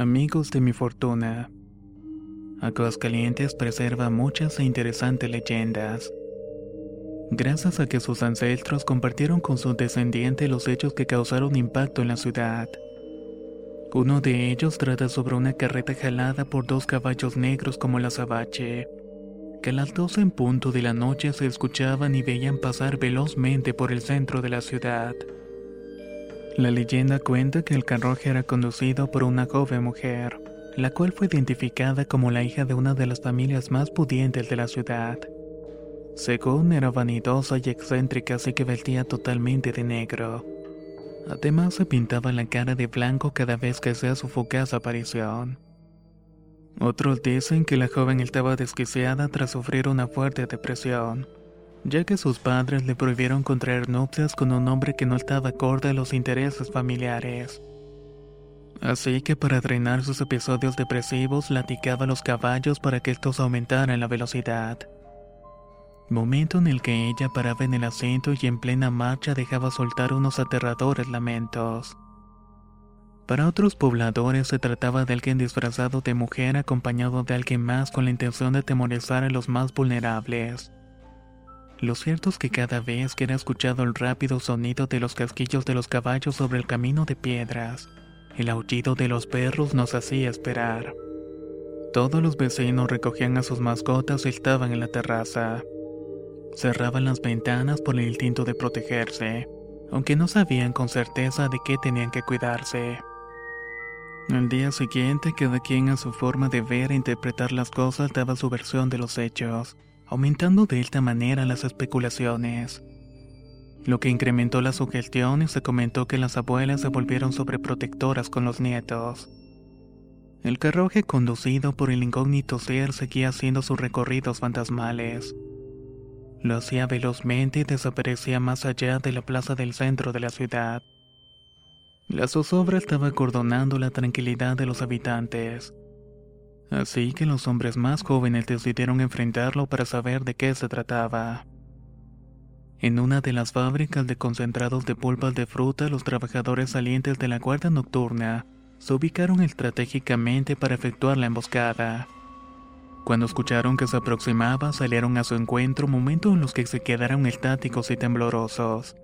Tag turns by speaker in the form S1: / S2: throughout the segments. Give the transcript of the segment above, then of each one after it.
S1: Amigos de mi fortuna. Aguascalientes preserva muchas e interesantes leyendas. Gracias a que sus ancestros compartieron con sus descendientes los hechos que causaron impacto en la ciudad. Uno de ellos trata sobre una carreta jalada por dos caballos negros como la azabache, que a las 12 en punto de la noche se escuchaban y veían pasar velozmente por el centro de la ciudad. La leyenda cuenta que el carruaje era conducido por una joven mujer, la cual fue identificada como la hija de una de las familias más pudientes de la ciudad. Según era vanidosa y excéntrica, así que vestía totalmente de negro. Además se pintaba la cara de blanco cada vez que hacía su fugaz aparición. Otros dicen que la joven estaba desquiciada tras sufrir una fuerte depresión ya que sus padres le prohibieron contraer nupcias con un hombre que no estaba acorde a los intereses familiares. Así que para drenar sus episodios depresivos latigaba a los caballos para que estos aumentaran la velocidad. Momento en el que ella paraba en el asiento y en plena marcha dejaba soltar unos aterradores lamentos. Para otros pobladores se trataba de alguien disfrazado de mujer acompañado de alguien más con la intención de atemorizar a los más vulnerables. Lo cierto es que cada vez que era escuchado el rápido sonido de los casquillos de los caballos sobre el camino de piedras, el aullido de los perros nos hacía esperar. Todos los vecinos recogían a sus mascotas y estaban en la terraza. Cerraban las ventanas por el instinto de protegerse, aunque no sabían con certeza de qué tenían que cuidarse. Al día siguiente, cada quien a su forma de ver e interpretar las cosas daba su versión de los hechos aumentando de esta manera las especulaciones. Lo que incrementó la sugestión y se comentó que las abuelas se volvieron sobreprotectoras con los nietos. El carruaje conducido por el incógnito ser seguía haciendo sus recorridos fantasmales. Lo hacía velozmente y desaparecía más allá de la plaza del centro de la ciudad. La zozobra estaba acordonando la tranquilidad de los habitantes. Así que los hombres más jóvenes decidieron enfrentarlo para saber de qué se trataba. En una de las fábricas de concentrados de pulpas de fruta, los trabajadores salientes de la guardia nocturna se ubicaron estratégicamente para efectuar la emboscada. Cuando escucharon que se aproximaba, salieron a su encuentro, momento en los que se quedaron estáticos y temblorosos,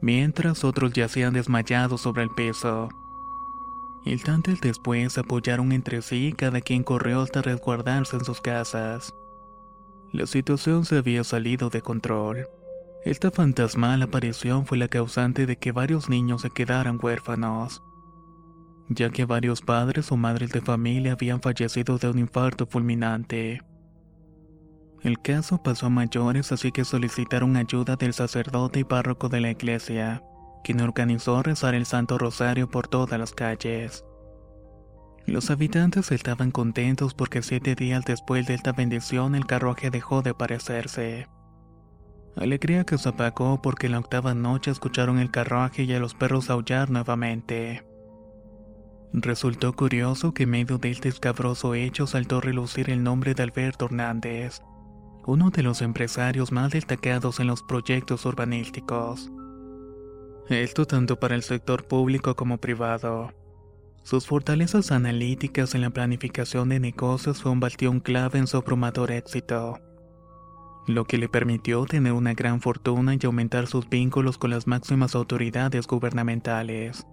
S1: mientras otros yacían desmayados sobre el piso. Instantes después apoyaron entre sí y cada quien corrió hasta resguardarse en sus casas. La situación se había salido de control. Esta fantasmal aparición fue la causante de que varios niños se quedaran huérfanos, ya que varios padres o madres de familia habían fallecido de un infarto fulminante. El caso pasó a mayores así que solicitaron ayuda del sacerdote y párroco de la iglesia quien organizó rezar el Santo Rosario por todas las calles. Los habitantes estaban contentos porque siete días después de esta bendición el carruaje dejó de aparecerse. Alegría que se apagó porque la octava noche escucharon el carruaje y a los perros aullar nuevamente. Resultó curioso que en medio de este escabroso hecho saltó a relucir el nombre de Alberto Hernández, uno de los empresarios más destacados en los proyectos urbanísticos. Esto tanto para el sector público como privado. Sus fortalezas analíticas en la planificación de negocios fue un bastión clave en su abrumador éxito, lo que le permitió tener una gran fortuna y aumentar sus vínculos con las máximas autoridades gubernamentales.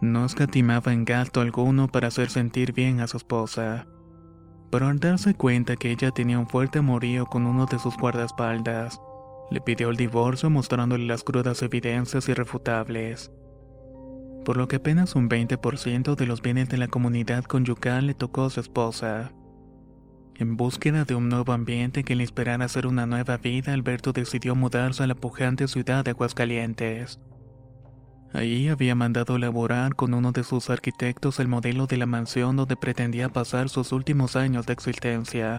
S1: No escatimaba en gasto alguno para hacer sentir bien a su esposa, pero al darse cuenta que ella tenía un fuerte amorío con uno de sus guardaespaldas, le pidió el divorcio mostrándole las crudas evidencias irrefutables por lo que apenas un 20% de los bienes de la comunidad conyugal le tocó a su esposa. En búsqueda de un nuevo ambiente que le esperara hacer una nueva vida, Alberto decidió mudarse a la pujante ciudad de Aguascalientes. Allí había mandado elaborar con uno de sus arquitectos el modelo de la mansión donde pretendía pasar sus últimos años de existencia.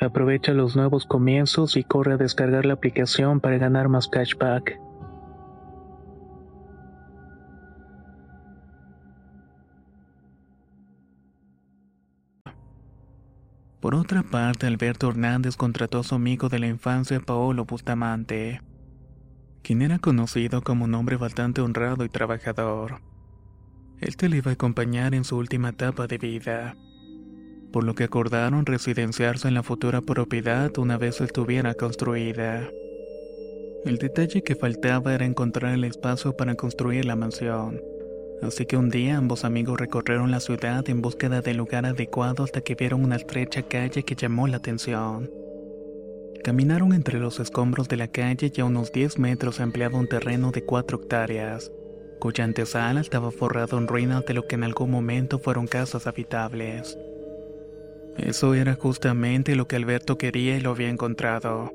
S1: Aprovecha los nuevos comienzos y corre a descargar la aplicación para ganar más cashback. Por otra parte, Alberto Hernández contrató a su amigo de la infancia Paolo Bustamante, quien era conocido como un hombre bastante honrado y trabajador. Este le iba a acompañar en su última etapa de vida por lo que acordaron residenciarse en la futura propiedad una vez estuviera construida. El detalle que faltaba era encontrar el espacio para construir la mansión. Así que un día ambos amigos recorrieron la ciudad en búsqueda del lugar adecuado hasta que vieron una estrecha calle que llamó la atención. Caminaron entre los escombros de la calle y a unos 10 metros se empleaba un terreno de 4 hectáreas, cuya antesala estaba forrado en ruinas de lo que en algún momento fueron casas habitables. Eso era justamente lo que Alberto quería y lo había encontrado.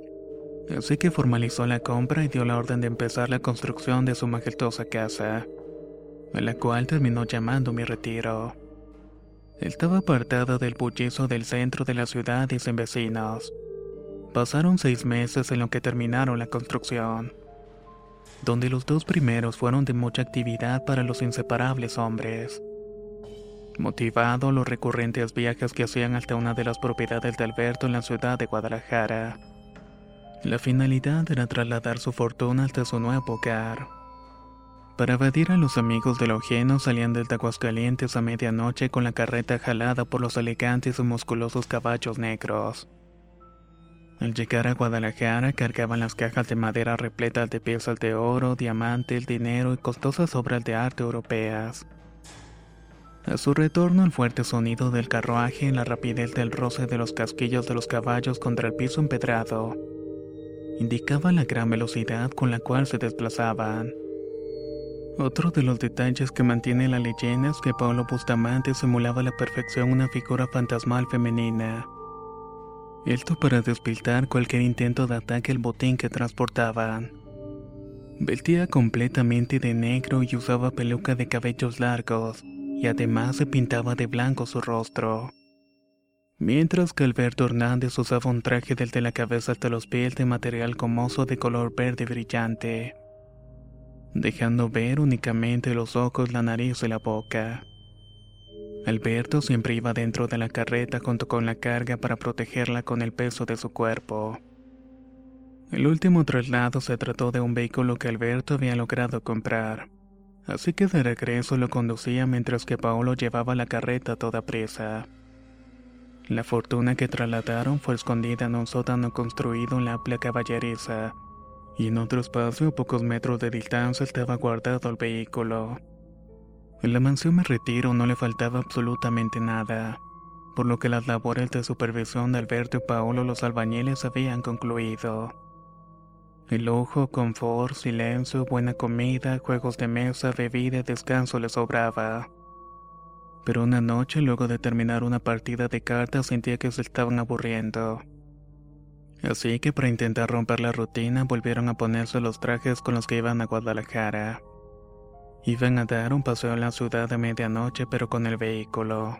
S1: Así que formalizó la compra y dio la orden de empezar la construcción de su majestuosa casa, a la cual terminó llamando mi retiro. Estaba apartada del bullizo del centro de la ciudad y sin vecinos. Pasaron seis meses en lo que terminaron la construcción, donde los dos primeros fueron de mucha actividad para los inseparables hombres. Motivado los recurrentes viajes que hacían hasta una de las propiedades de Alberto en la ciudad de Guadalajara. La finalidad era trasladar su fortuna hasta su nuevo hogar. Para evadir a los amigos de Ojeno salían desde Aguascalientes a medianoche con la carreta jalada por los elegantes y musculosos caballos negros. Al llegar a Guadalajara cargaban las cajas de madera repletas de piezas de oro, diamantes, dinero y costosas obras de arte europeas. A su retorno, el fuerte sonido del carruaje y la rapidez del roce de los casquillos de los caballos contra el piso empedrado indicaba la gran velocidad con la cual se desplazaban. Otro de los detalles que mantiene la leyenda es que Paulo Bustamante simulaba a la perfección una figura fantasmal femenina. Esto para despiltar cualquier intento de ataque al botín que transportaban. Vestía completamente de negro y usaba peluca de cabellos largos, y además se pintaba de blanco su rostro. Mientras que Alberto Hernández usaba un traje desde la cabeza hasta los pies de material comoso de color verde brillante, dejando ver únicamente los ojos, la nariz y la boca. Alberto siempre iba dentro de la carreta junto con la carga para protegerla con el peso de su cuerpo. El último traslado se trató de un vehículo que Alberto había logrado comprar así que de regreso lo conducía mientras que Paolo llevaba la carreta toda prisa. La fortuna que trasladaron fue escondida en un sótano construido en la amplia caballeriza, y en otro espacio a pocos metros de distancia estaba guardado el vehículo. En la mansión Me Retiro no le faltaba absolutamente nada, por lo que las labores de supervisión de Alberto y Paolo los albañiles habían concluido. El lujo, confort, silencio, buena comida, juegos de mesa, bebida y descanso les sobraba. Pero una noche, luego de terminar una partida de cartas, sentía que se estaban aburriendo. Así que para intentar romper la rutina, volvieron a ponerse los trajes con los que iban a Guadalajara. Iban a dar un paseo en la ciudad a medianoche, pero con el vehículo.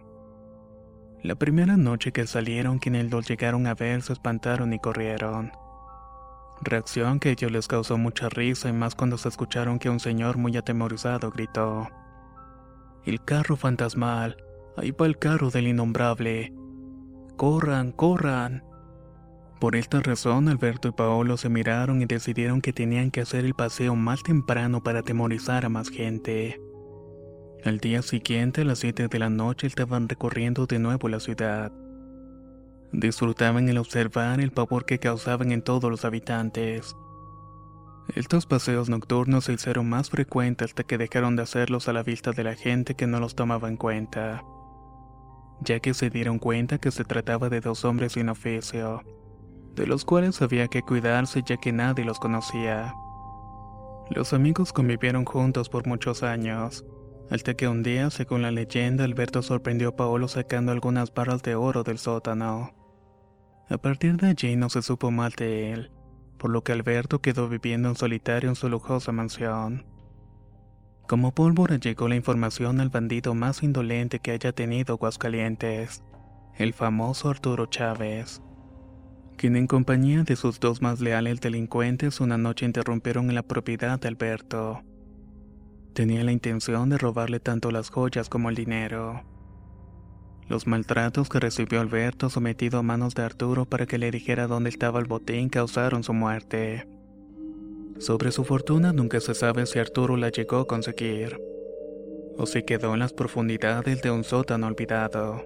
S1: La primera noche que salieron, quienes los llegaron a ver se espantaron y corrieron reacción que a ellos les causó mucha risa y más cuando se escucharon que un señor muy atemorizado gritó. El carro fantasmal, ahí va el carro del innombrable. Corran, corran. Por esta razón, Alberto y Paolo se miraron y decidieron que tenían que hacer el paseo más temprano para atemorizar a más gente. Al día siguiente, a las 7 de la noche, estaban recorriendo de nuevo la ciudad. Disfrutaban el observar el pavor que causaban en todos los habitantes. Estos paseos nocturnos se hicieron más frecuentes hasta que dejaron de hacerlos a la vista de la gente que no los tomaba en cuenta, ya que se dieron cuenta que se trataba de dos hombres sin oficio, de los cuales había que cuidarse ya que nadie los conocía. Los amigos convivieron juntos por muchos años, hasta que un día, según la leyenda, Alberto sorprendió a Paolo sacando algunas barras de oro del sótano. A partir de allí no se supo mal de él, por lo que Alberto quedó viviendo en solitario en su lujosa mansión. Como pólvora llegó la información al bandido más indolente que haya tenido Aguascalientes, el famoso Arturo Chávez, quien en compañía de sus dos más leales delincuentes una noche interrumpieron en la propiedad de Alberto. Tenía la intención de robarle tanto las joyas como el dinero. Los maltratos que recibió Alberto sometido a manos de Arturo para que le dijera dónde estaba el botín causaron su muerte. Sobre su fortuna nunca se sabe si Arturo la llegó a conseguir, o si quedó en las profundidades de un sótano olvidado.